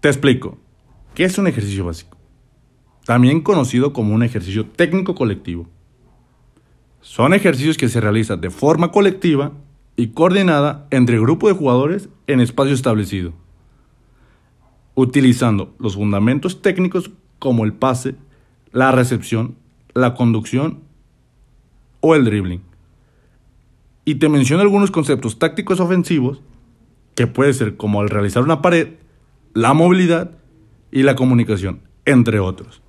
Te explico. ¿Qué es un ejercicio básico? También conocido como un ejercicio técnico colectivo. Son ejercicios que se realizan de forma colectiva y coordinada entre grupo de jugadores en espacio establecido, utilizando los fundamentos técnicos como el pase, la recepción, la conducción o el dribbling. Y te menciono algunos conceptos tácticos ofensivos que puede ser como el realizar una pared, la movilidad y la comunicación, entre otros.